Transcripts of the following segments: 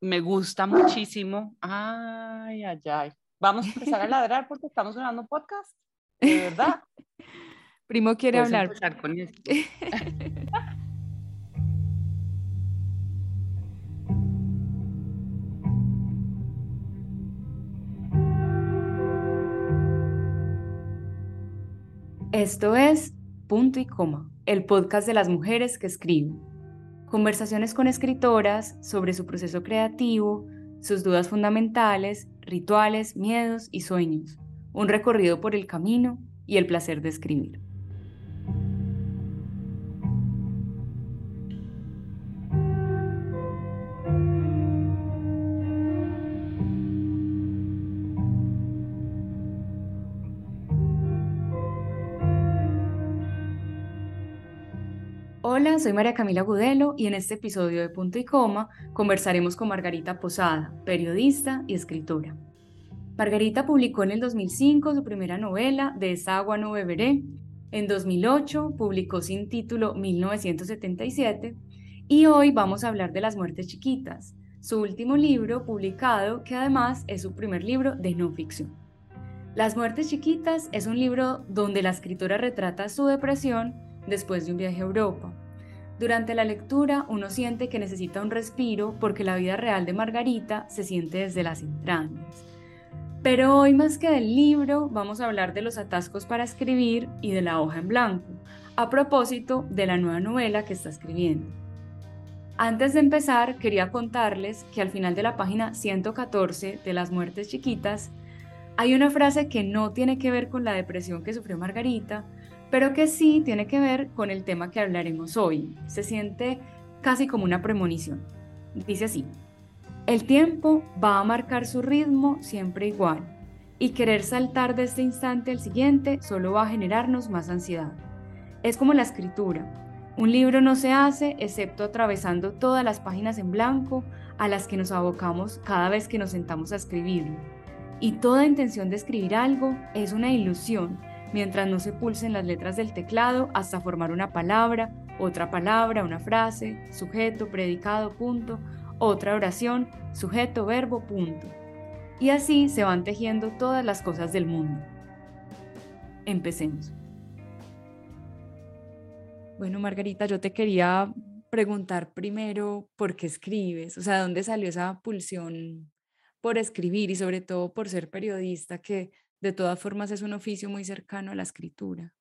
me gusta muchísimo. Ay, ay, ay. Vamos a empezar a ladrar porque estamos grabando podcast. De verdad. Primo quiere hablar. Con esto. Esto es Punto y Coma, el podcast de las mujeres que escriben. Conversaciones con escritoras sobre su proceso creativo, sus dudas fundamentales, rituales, miedos y sueños. Un recorrido por el camino y el placer de escribir. Hola, soy María Camila Gudelo y en este episodio de Punto y Coma conversaremos con Margarita Posada, periodista y escritora. Margarita publicó en el 2005 su primera novela, De esa agua no beberé. En 2008 publicó sin título 1977 y hoy vamos a hablar de Las muertes chiquitas, su último libro publicado que además es su primer libro de no ficción. Las muertes chiquitas es un libro donde la escritora retrata su depresión después de un viaje a Europa durante la lectura uno siente que necesita un respiro porque la vida real de Margarita se siente desde las entrañas. Pero hoy más que del libro vamos a hablar de los atascos para escribir y de la hoja en blanco, a propósito de la nueva novela que está escribiendo. Antes de empezar, quería contarles que al final de la página 114 de Las Muertes Chiquitas hay una frase que no tiene que ver con la depresión que sufrió Margarita, pero que sí tiene que ver con el tema que hablaremos hoy. Se siente casi como una premonición. Dice así, el tiempo va a marcar su ritmo siempre igual, y querer saltar de este instante al siguiente solo va a generarnos más ansiedad. Es como la escritura. Un libro no se hace excepto atravesando todas las páginas en blanco a las que nos abocamos cada vez que nos sentamos a escribirlo. Y toda intención de escribir algo es una ilusión mientras no se pulsen las letras del teclado hasta formar una palabra, otra palabra, una frase, sujeto, predicado, punto, otra oración, sujeto, verbo, punto. Y así se van tejiendo todas las cosas del mundo. Empecemos. Bueno, Margarita, yo te quería preguntar primero por qué escribes, o sea, ¿dónde salió esa pulsión por escribir y sobre todo por ser periodista que de todas formas es un oficio muy cercano a la escritura.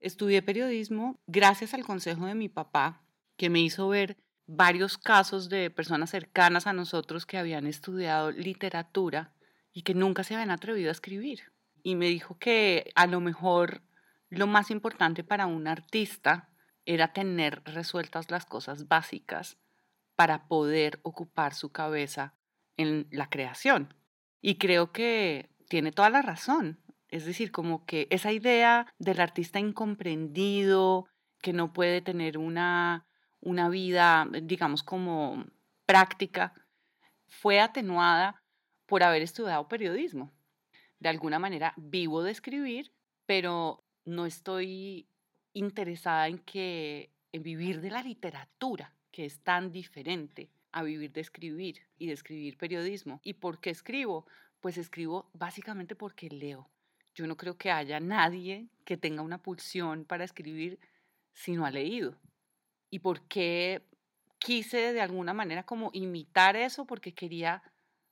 Estudié periodismo gracias al consejo de mi papá, que me hizo ver varios casos de personas cercanas a nosotros que habían estudiado literatura y que nunca se habían atrevido a escribir. Y me dijo que a lo mejor lo más importante para un artista era tener resueltas las cosas básicas para poder ocupar su cabeza en la creación. Y creo que tiene toda la razón. Es decir, como que esa idea del artista incomprendido, que no puede tener una, una vida, digamos, como práctica, fue atenuada por haber estudiado periodismo. De alguna manera vivo de escribir, pero no estoy interesada en que en vivir de la literatura, que es tan diferente a vivir de escribir y de escribir periodismo. ¿Y por qué escribo? Pues escribo básicamente porque leo. Yo no creo que haya nadie que tenga una pulsión para escribir si no ha leído. ¿Y por qué quise de alguna manera como imitar eso? Porque quería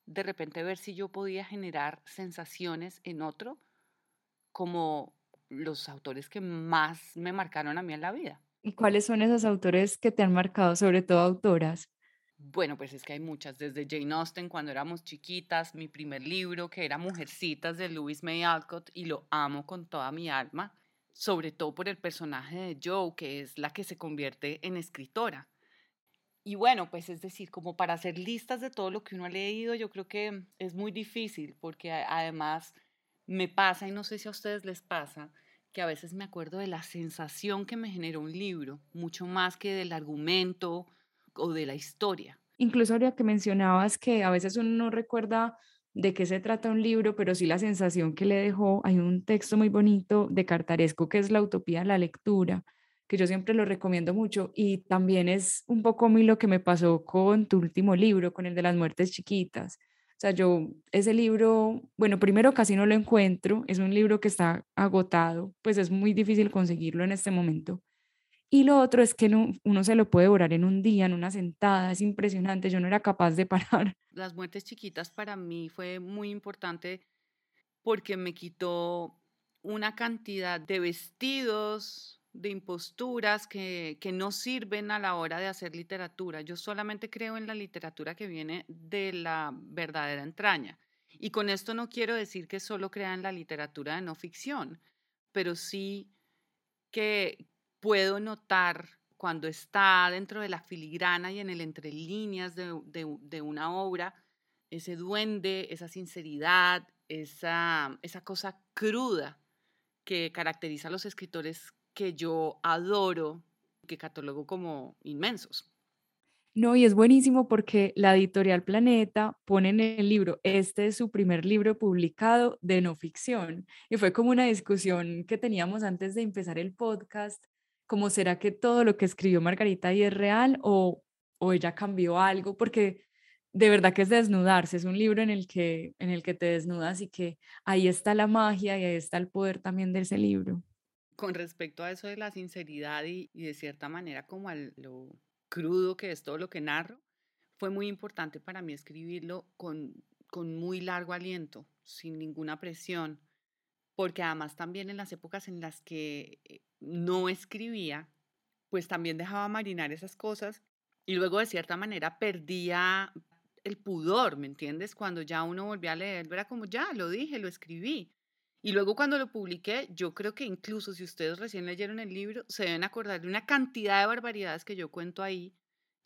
de repente ver si yo podía generar sensaciones en otro como los autores que más me marcaron a mí en la vida. ¿Y cuáles son esos autores que te han marcado, sobre todo autoras? Bueno, pues es que hay muchas, desde Jane Austen cuando éramos chiquitas, mi primer libro que era Mujercitas de Louis May Alcott y lo amo con toda mi alma, sobre todo por el personaje de Joe, que es la que se convierte en escritora. Y bueno, pues es decir, como para hacer listas de todo lo que uno ha leído, yo creo que es muy difícil porque además me pasa, y no sé si a ustedes les pasa, que a veces me acuerdo de la sensación que me generó un libro, mucho más que del argumento o de la historia. Incluso ahora que mencionabas que a veces uno no recuerda de qué se trata un libro, pero sí la sensación que le dejó. Hay un texto muy bonito de Cartaresco que es La utopía de la lectura, que yo siempre lo recomiendo mucho y también es un poco a lo que me pasó con tu último libro, con el de las muertes chiquitas. O sea, yo ese libro, bueno, primero casi no lo encuentro, es un libro que está agotado, pues es muy difícil conseguirlo en este momento. Y lo otro es que no, uno se lo puede devorar en un día, en una sentada, es impresionante, yo no era capaz de parar. Las muertes chiquitas para mí fue muy importante porque me quitó una cantidad de vestidos, de imposturas que, que, no sirven a la hora de hacer literatura. Yo solamente creo en la literatura que viene de la verdadera entraña. Y con esto no quiero decir que solo crean la literatura de no ficción, pero sí que, puedo notar cuando está dentro de la filigrana y en el entre líneas de, de, una obra, ese duende, esa sinceridad, esa, esa cosa cruda que caracteriza a los escritores que yo adoro, que catalogo como inmensos. No, y es buenísimo porque la editorial Planeta pone en el libro, este es su primer libro publicado de no ficción. Y fue como una discusión que teníamos antes de empezar el podcast, ¿Cómo será que todo lo que escribió Margarita ahí es real o, o ella cambió algo, porque de verdad que es desnudarse, es un libro en el, que, en el que te desnudas y que ahí está la magia y ahí está el poder también de ese libro. Con respecto a eso de la sinceridad y, y de cierta manera como a lo crudo que es todo lo que narro, fue muy importante para mí escribirlo con, con muy largo aliento, sin ninguna presión, porque además también en las épocas en las que eh, no escribía, pues también dejaba marinar esas cosas y luego de cierta manera perdía el pudor, ¿me entiendes? Cuando ya uno volvía a leer, era como, ya, lo dije, lo escribí. Y luego cuando lo publiqué, yo creo que incluso si ustedes recién leyeron el libro, se deben acordar de una cantidad de barbaridades que yo cuento ahí,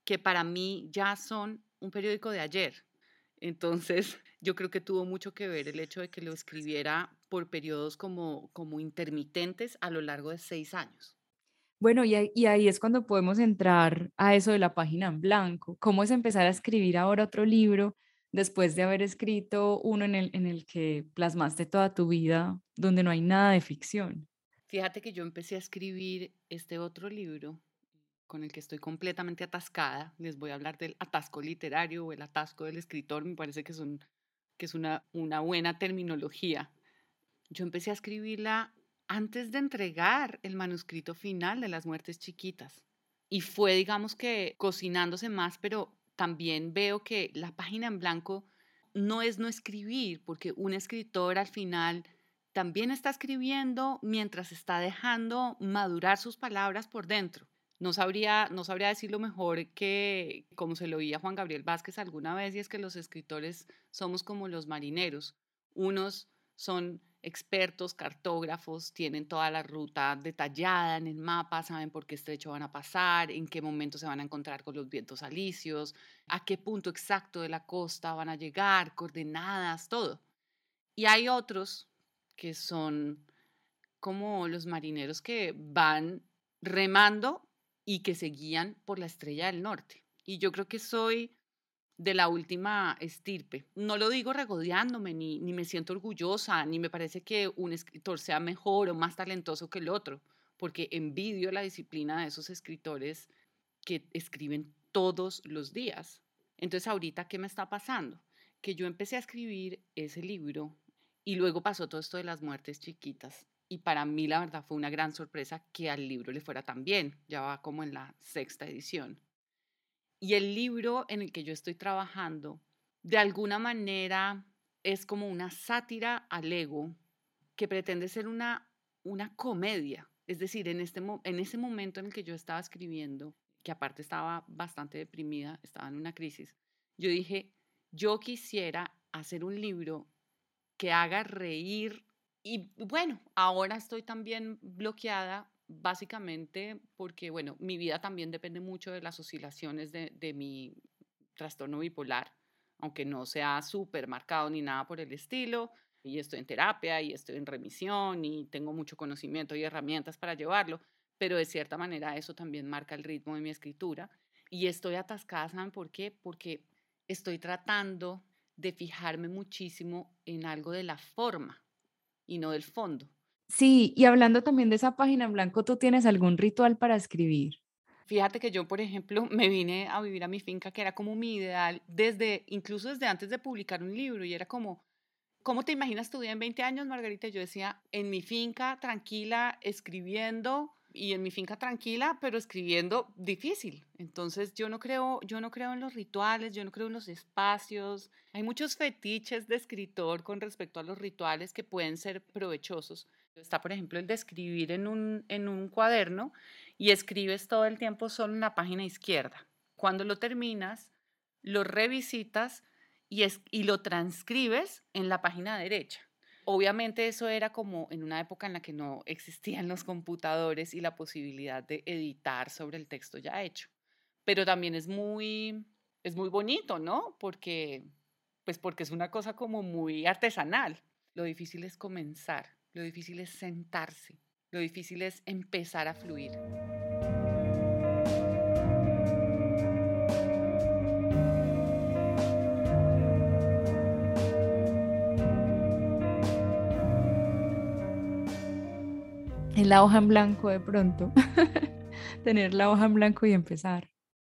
que para mí ya son un periódico de ayer. Entonces, yo creo que tuvo mucho que ver el hecho de que lo escribiera por periodos como, como intermitentes a lo largo de seis años. Bueno, y, y, ahí es cuando podemos entrar a eso de la página en blanco. ¿Cómo es empezar a escribir ahora otro libro después de haber escrito uno en el, en el que plasmaste toda tu vida, donde no hay nada de ficción? Fíjate que yo empecé a escribir este otro libro con el que estoy completamente atascada. Les voy a hablar del atasco literario o el atasco del escritor. Me parece que, son, que es una, una buena terminología yo empecé a escribirla antes de entregar el manuscrito final de Las Muertes Chiquitas. Y fue, digamos que, cocinándose más, pero también veo que la página en blanco no es no escribir, porque un escritor al final también está escribiendo mientras está dejando madurar sus palabras por dentro. No sabría, no sabría decirlo mejor que como se lo oía Juan Gabriel Vázquez alguna vez, y es que los escritores somos como los marineros. Unos son expertos, cartógrafos, tienen toda la ruta detallada en el mapa, saben por qué estrecho van a pasar, en qué momento se van a encontrar con los vientos alisios, a qué punto exacto de la costa van a llegar, coordenadas, todo. Y hay otros que son como los marineros que van remando y que se guían por la estrella del norte. Y yo creo que soy de la última estirpe. No lo digo regodeándome, ni, ni me siento orgullosa, ni me parece que un escritor sea mejor o más talentoso que el otro, porque envidio la disciplina de esos escritores que escriben todos los días. Entonces, ahorita, ¿qué me está pasando? Que yo empecé a escribir ese libro y luego pasó todo esto de las muertes chiquitas. Y para mí, la verdad, fue una gran sorpresa que al libro le fuera tan bien. Ya va como en la sexta edición. Y el libro en el que yo estoy trabajando, de alguna manera, es como una sátira al ego que pretende ser una, una comedia. Es decir, en, este, en ese momento en el que yo estaba escribiendo, que aparte estaba bastante deprimida, estaba en una crisis, yo dije, yo quisiera hacer un libro que haga reír. Y bueno, ahora estoy también bloqueada básicamente porque, bueno, mi vida también depende mucho de las oscilaciones de, de mi trastorno bipolar, aunque no sea súper marcado ni nada por el estilo. Y estoy en terapia y estoy en remisión y tengo mucho conocimiento y herramientas para llevarlo, pero de cierta manera eso también marca el ritmo de mi escritura. Y estoy atascada, ¿saben por qué? Porque estoy tratando de fijarme muchísimo en algo de la forma y no del fondo. Sí, y hablando también de esa página en blanco, ¿tú tienes algún ritual para escribir? Fíjate que yo, por ejemplo, me vine a vivir a mi finca, que era como mi ideal, desde, incluso desde antes de publicar un libro, y era como, ¿cómo te imaginas tu vida en 20 años, Margarita? Yo decía, en mi finca, tranquila, escribiendo, y en mi finca tranquila, pero escribiendo difícil. Entonces yo no creo, yo no creo en los rituales, yo no creo en los espacios. Hay muchos fetiches de escritor con respecto a los rituales que pueden ser provechosos. Está, por ejemplo, el de escribir en un, en un cuaderno y escribes todo el tiempo solo en la página izquierda. Cuando lo terminas, lo revisitas y, es, y lo transcribes en la página derecha. Obviamente eso era como en una época en la que no existían los computadores y la posibilidad de editar sobre el texto ya hecho. Pero también es muy, es muy bonito, ¿no? Porque, pues porque es una cosa como muy artesanal. Lo difícil es comenzar, lo difícil es sentarse, lo difícil es empezar a fluir. En la hoja en blanco de pronto. Tener la hoja en blanco y empezar.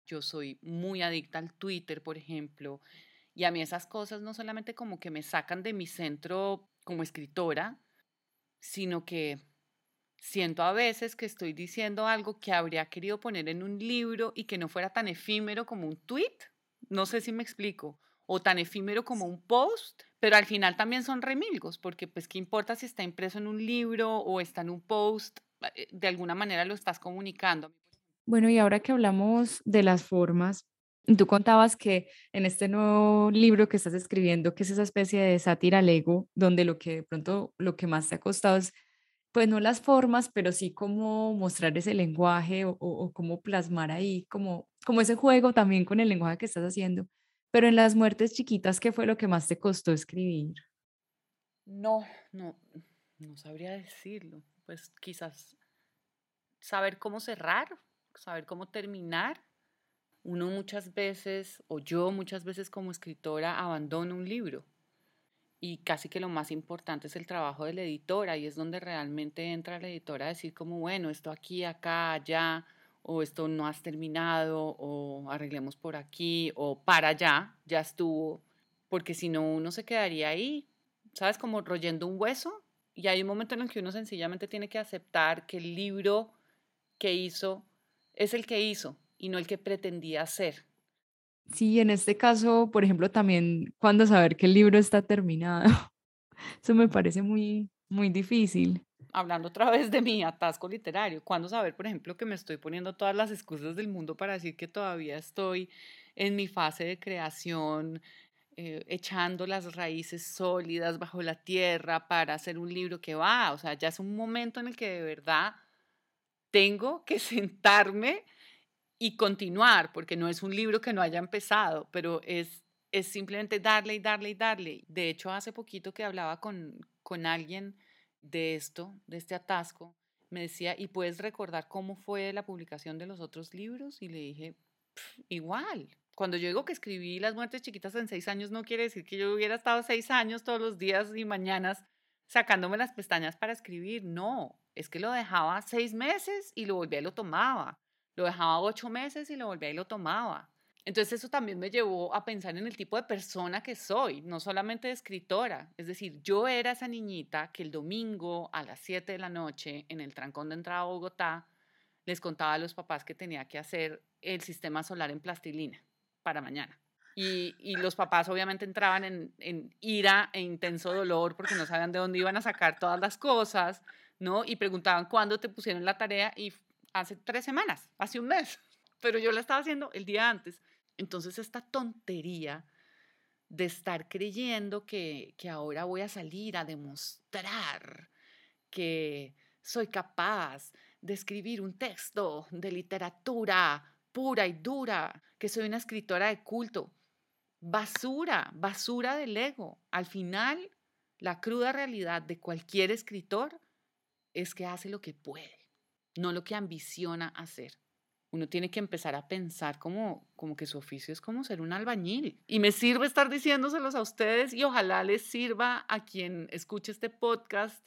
Yo soy muy adicta al Twitter, por ejemplo, y a mí esas cosas no solamente como que me sacan de mi centro como escritora, sino que siento a veces que estoy diciendo algo que habría querido poner en un libro y que no fuera tan efímero como un tweet. No sé si me explico. O tan efímero como un post pero al final también son remilgos, porque pues qué importa si está impreso en un libro o está en un post, eh, de alguna manera lo estás comunicando. Bueno, y ahora que hablamos de las formas, tú contabas que en este nuevo libro que estás escribiendo, que es esa especie de sátira lego, donde lo que de pronto lo que más te ha costado es, pues no las formas, pero sí cómo mostrar ese lenguaje o, o cómo plasmar ahí, como, como ese juego también con el lenguaje que estás haciendo. Pero en las muertes chiquitas, ¿qué fue lo que más te costó escribir? No, no, no sabría decirlo. Pues quizás saber cómo cerrar, saber cómo terminar. Uno muchas veces, o yo muchas veces como escritora, abandono un libro. Y casi que lo más importante es el trabajo de la editora, y es donde realmente entra la editora a decir como, bueno, esto aquí, acá, allá, o esto no has terminado, o arreglemos por aquí, o para allá, ya estuvo, porque si no uno se quedaría ahí, ¿sabes? Como royendo un hueso, y hay un momento en el que uno sencillamente tiene que aceptar que el libro que hizo es el que hizo y no el que pretendía ser. Sí, en este caso, por ejemplo, también cuando saber que el libro está terminado, eso me parece muy, muy difícil hablando otra vez de mi atasco literario, ¿cuándo saber, por ejemplo, que me estoy poniendo todas las excusas del mundo para decir que todavía estoy en mi fase de creación, eh, echando las raíces sólidas bajo la tierra para hacer un libro que va? O sea, ya es un momento en el que de verdad tengo que sentarme y continuar, porque no es un libro que no haya empezado, pero es, es simplemente darle y darle y darle. De hecho, hace poquito que hablaba con, con alguien, de esto, de este atasco, me decía, ¿y puedes recordar cómo fue la publicación de los otros libros? Y le dije, igual. Cuando yo digo que escribí Las muertes chiquitas en seis años, no quiere decir que yo hubiera estado seis años todos los días y mañanas sacándome las pestañas para escribir. No, es que lo dejaba seis meses y lo volvía y lo tomaba. Lo dejaba ocho meses y lo volvía y lo tomaba. Entonces eso también me llevó a pensar en el tipo de persona que soy, no solamente de escritora. Es decir, yo era esa niñita que el domingo a las 7 de la noche en el trancón de entrada a Bogotá les contaba a los papás que tenía que hacer el sistema solar en plastilina para mañana. Y, y los papás obviamente entraban en, en, ira e intenso dolor porque no sabían de dónde iban a sacar todas las cosas, ¿no? Y preguntaban cuándo te pusieron la tarea y hace tres semanas, hace un mes, pero yo la estaba haciendo el día antes. Entonces esta tontería de estar creyendo que, que ahora voy a salir a demostrar que soy capaz de escribir un texto de literatura pura y dura, que soy una escritora de culto. Basura, basura del ego. Al final, la cruda realidad de cualquier escritor es que hace lo que puede, no lo que ambiciona hacer uno tiene que empezar a pensar como, como que su oficio es como ser un albañil. Y me sirve estar diciéndoselos a ustedes y ojalá les sirva a quien escuche este podcast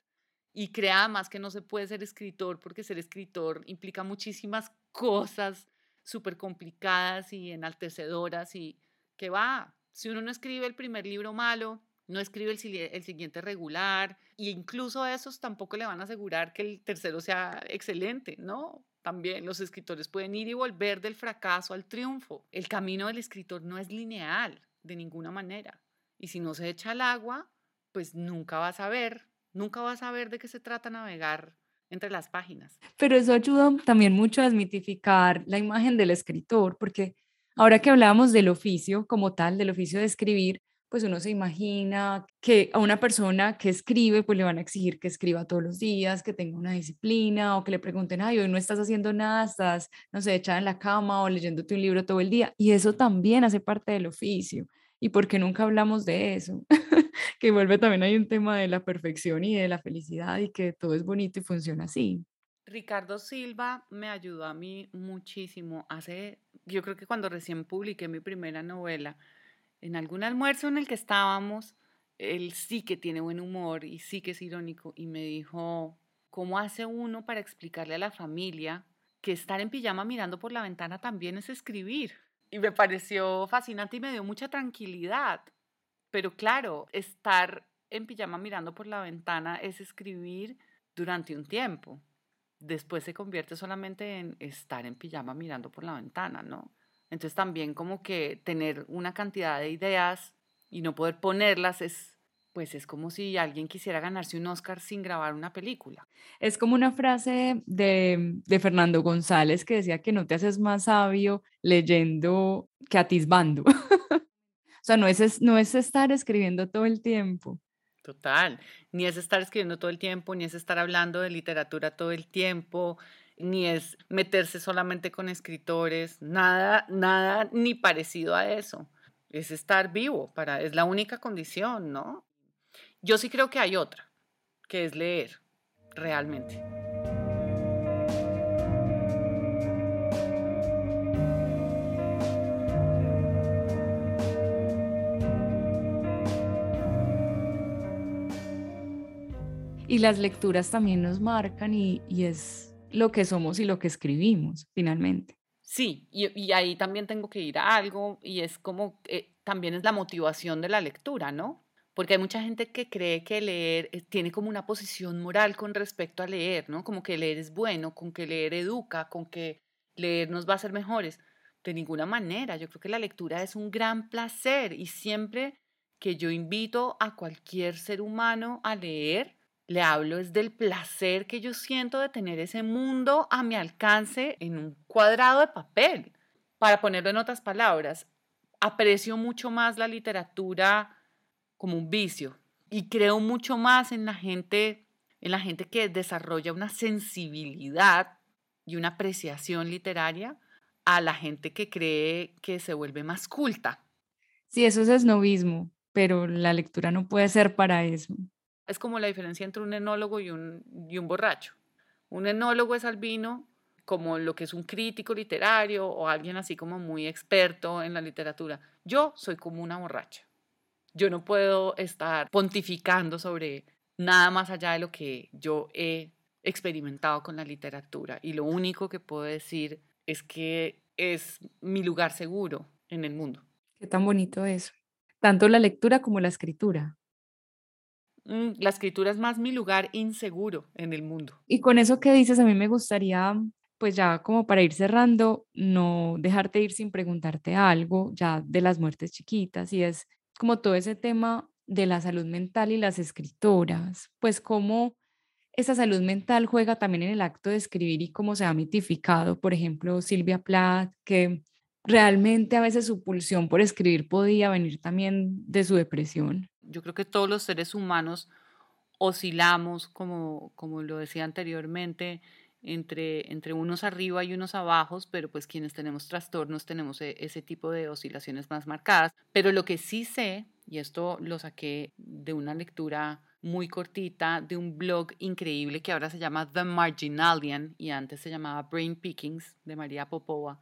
y crea más que no se puede ser escritor porque ser escritor implica muchísimas cosas súper complicadas y enaltecedoras y que va, si uno no escribe el primer libro malo, no escribe el, siguiente regular, e incluso esos tampoco le van a asegurar que el tercero sea excelente, ¿no? También los escritores pueden ir y volver del fracaso al triunfo. El camino del escritor no es lineal de ninguna manera. Y si no se echa al agua, pues nunca vas a ver, nunca vas a ver de qué se trata navegar entre las páginas. Pero eso ayuda también mucho a desmitificar la imagen del escritor, porque ahora que hablábamos del oficio como tal, del oficio de escribir, pues uno se imagina que a una persona que escribe, pues le van a exigir que escriba todos los días, que tenga una disciplina, o que le pregunten, ay, hoy no estás haciendo nada, estás, no sé, echada en la cama o leyéndote un libro todo el día. Y eso también hace parte del oficio. ¿Y por qué nunca hablamos de eso? que vuelve también hay un tema de la perfección y de la felicidad y que todo es bonito y funciona así. Ricardo Silva me ayudó a mí muchísimo. Hace, yo creo que cuando recién publiqué mi primera novela, en algún almuerzo en el que estábamos, él sí que tiene buen humor y sí que es irónico y me dijo, ¿cómo hace uno para explicarle a la familia que estar en pijama mirando por la ventana también es escribir? Y me pareció fascinante y me dio mucha tranquilidad. Pero claro, estar en pijama mirando por la ventana es escribir durante un tiempo. Después se convierte solamente en estar en pijama mirando por la ventana, ¿no? Entonces también como que tener una cantidad de ideas y no poder ponerlas es, pues es como si alguien quisiera ganarse un Oscar sin grabar una película. Es como una frase de, de Fernando González que decía que no te haces más sabio leyendo que atisbando. o sea, no es, no es estar escribiendo todo el tiempo. Total, ni es estar escribiendo todo el tiempo, ni es estar hablando de literatura todo el tiempo, ni es meterse solamente con escritores, nada, nada ni parecido a eso. Es estar vivo, para, es la única condición, ¿no? Yo sí creo que hay otra, que es leer, realmente. Y las lecturas también nos marcan y, y es lo que somos y lo que escribimos, finalmente. Sí, y, ahí también tengo que ir a algo y es como, eh, también es la motivación de la lectura, ¿no? Porque hay mucha gente que cree que leer eh, tiene como una posición moral con respecto a leer, ¿no? Como que leer es bueno, con que leer educa, con que leer nos va a hacer mejores. De ninguna manera, yo creo que la lectura es un gran placer y siempre que yo invito a cualquier ser humano a leer, le hablo es del placer que yo siento de tener ese mundo a mi alcance en un cuadrado de papel. Para ponerlo en otras palabras, aprecio mucho más la literatura como un vicio y creo mucho más en la gente, en la gente que desarrolla una sensibilidad y una apreciación literaria a la gente que cree que se vuelve más culta. Sí, eso es esnovismo, pero la lectura no puede ser para eso. Es como la diferencia entre un enólogo y un, y un borracho. Un enólogo es al vino como lo que es un crítico literario o alguien así como muy experto en la literatura. Yo soy como una borracha. Yo no puedo estar pontificando sobre nada más allá de lo que yo he experimentado con la literatura. Y lo único que puedo decir es que es mi lugar seguro en el mundo. Qué tan bonito eso. Tanto la lectura como la escritura. Mm, la escritura es más mi lugar inseguro en el mundo. Y con eso que dices, a mí me gustaría, pues ya como para ir cerrando, no dejarte ir sin preguntarte algo ya de las muertes chiquitas y es como todo ese tema de la salud mental y las escritoras, pues cómo esa salud mental juega también en el acto de escribir y cómo se ha mitificado, por ejemplo, Silvia Plath, que realmente a veces su pulsión por escribir podía venir también de su depresión. Yo creo que todos los seres humanos oscilamos, como, como lo decía anteriormente, entre, entre unos arriba y unos abajo, pero pues quienes tenemos trastornos tenemos e, ese tipo de oscilaciones más marcadas. Pero lo que sí sé, y esto lo saqué de una lectura muy cortita de un blog increíble que ahora se llama The Marginalian y antes se llamaba Brain Pickings de María Popova,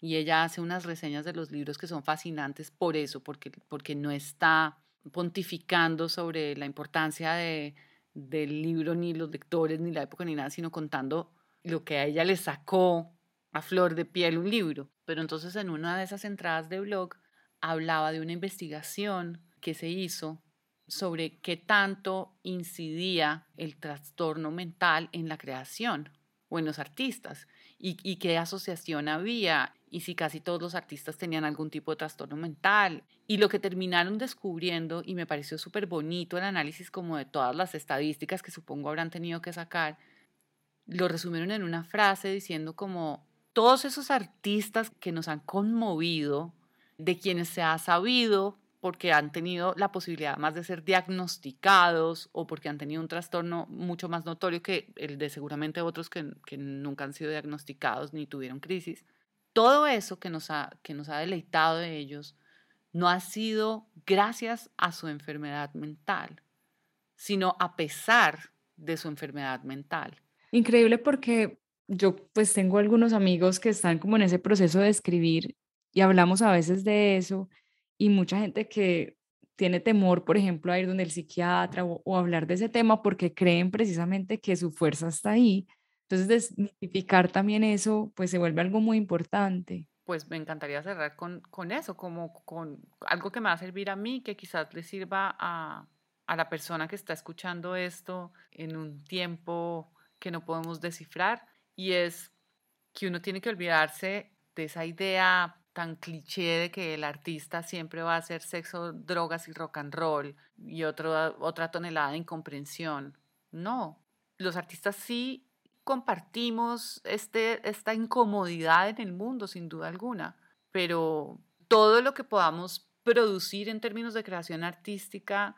y ella hace unas reseñas de los libros que son fascinantes por eso, porque, porque no está pontificando sobre la importancia de, del libro, ni los lectores, ni la época, ni nada, sino contando lo que a ella le sacó a flor de piel un libro. Pero entonces en una de esas entradas de blog hablaba de una investigación que se hizo sobre qué tanto incidía el trastorno mental en la creación o en los artistas y, qué asociación había y si casi todos los artistas tenían algún tipo de trastorno mental. Y lo que terminaron descubriendo, y me pareció súper bonito el análisis como de todas las estadísticas que supongo habrán tenido que sacar, lo resumieron en una frase diciendo como todos esos artistas que nos han conmovido, de quienes se ha sabido porque han tenido la posibilidad más de ser diagnosticados o porque han tenido un trastorno mucho más notorio que el de seguramente otros que, que nunca han sido diagnosticados ni tuvieron crisis. Todo eso que nos, ha, que nos ha deleitado de ellos no ha sido gracias a su enfermedad mental, sino a pesar de su enfermedad mental. Increíble porque yo pues tengo algunos amigos que están como en ese proceso de escribir y hablamos a veces de eso y mucha gente que tiene temor, por ejemplo, a ir donde el psiquiatra o, hablar de ese tema porque creen precisamente que su fuerza está ahí. Entonces, desmitificar también eso, pues se vuelve algo muy importante. Pues me encantaría cerrar con, con eso, como con algo que me va a servir a mí, que quizás le sirva a, a la persona que está escuchando esto en un tiempo que no podemos descifrar, y es que uno tiene que olvidarse de esa idea tan cliché de que el artista siempre va a hacer sexo, drogas y rock and roll y otro, otra tonelada de incomprensión. No, los artistas sí compartimos este, esta incomodidad en el mundo, sin duda alguna, pero todo lo que podamos producir en términos de creación artística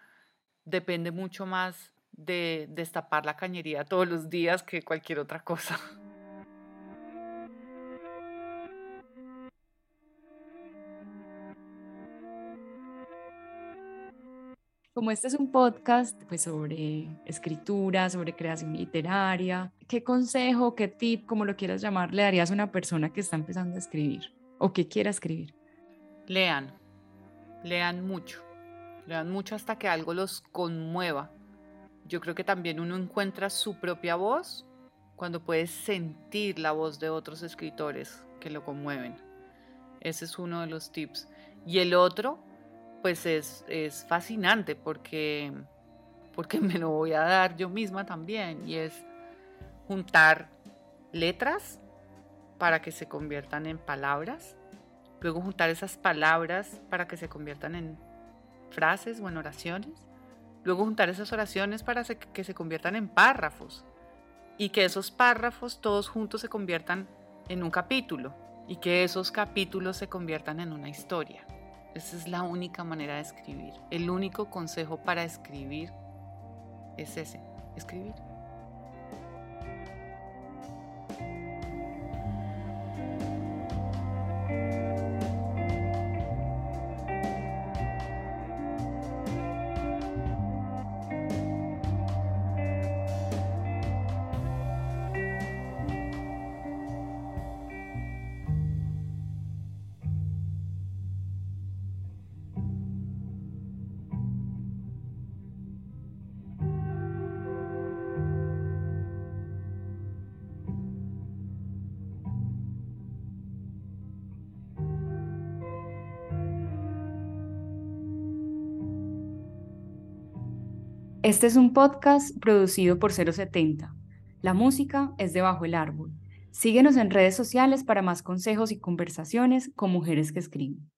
depende mucho más de destapar la cañería todos los días que cualquier otra cosa. Como este es un podcast pues, sobre escritura, sobre creación literaria, ¿qué consejo, qué tip, como lo quieras llamar, le darías a una persona que está empezando a escribir o que quiera escribir? Lean, lean mucho, lean mucho hasta que algo los conmueva. Yo creo que también uno encuentra su propia voz cuando puede sentir la voz de otros escritores que lo conmueven. Ese es uno de los tips. Y el otro pues es, fascinante porque, porque me lo voy a dar yo misma también y es juntar letras para que se conviertan en palabras, luego juntar esas palabras para que se conviertan en frases o en oraciones, luego juntar esas oraciones para que se conviertan en párrafos y que esos párrafos todos juntos se conviertan en un capítulo y que esos capítulos se conviertan en una historia. Esa es la única manera de escribir. El único consejo para escribir es ese, escribir. Este es un podcast producido por 070. La música es debajo el árbol. Síguenos en redes sociales para más consejos y conversaciones con mujeres que escriben.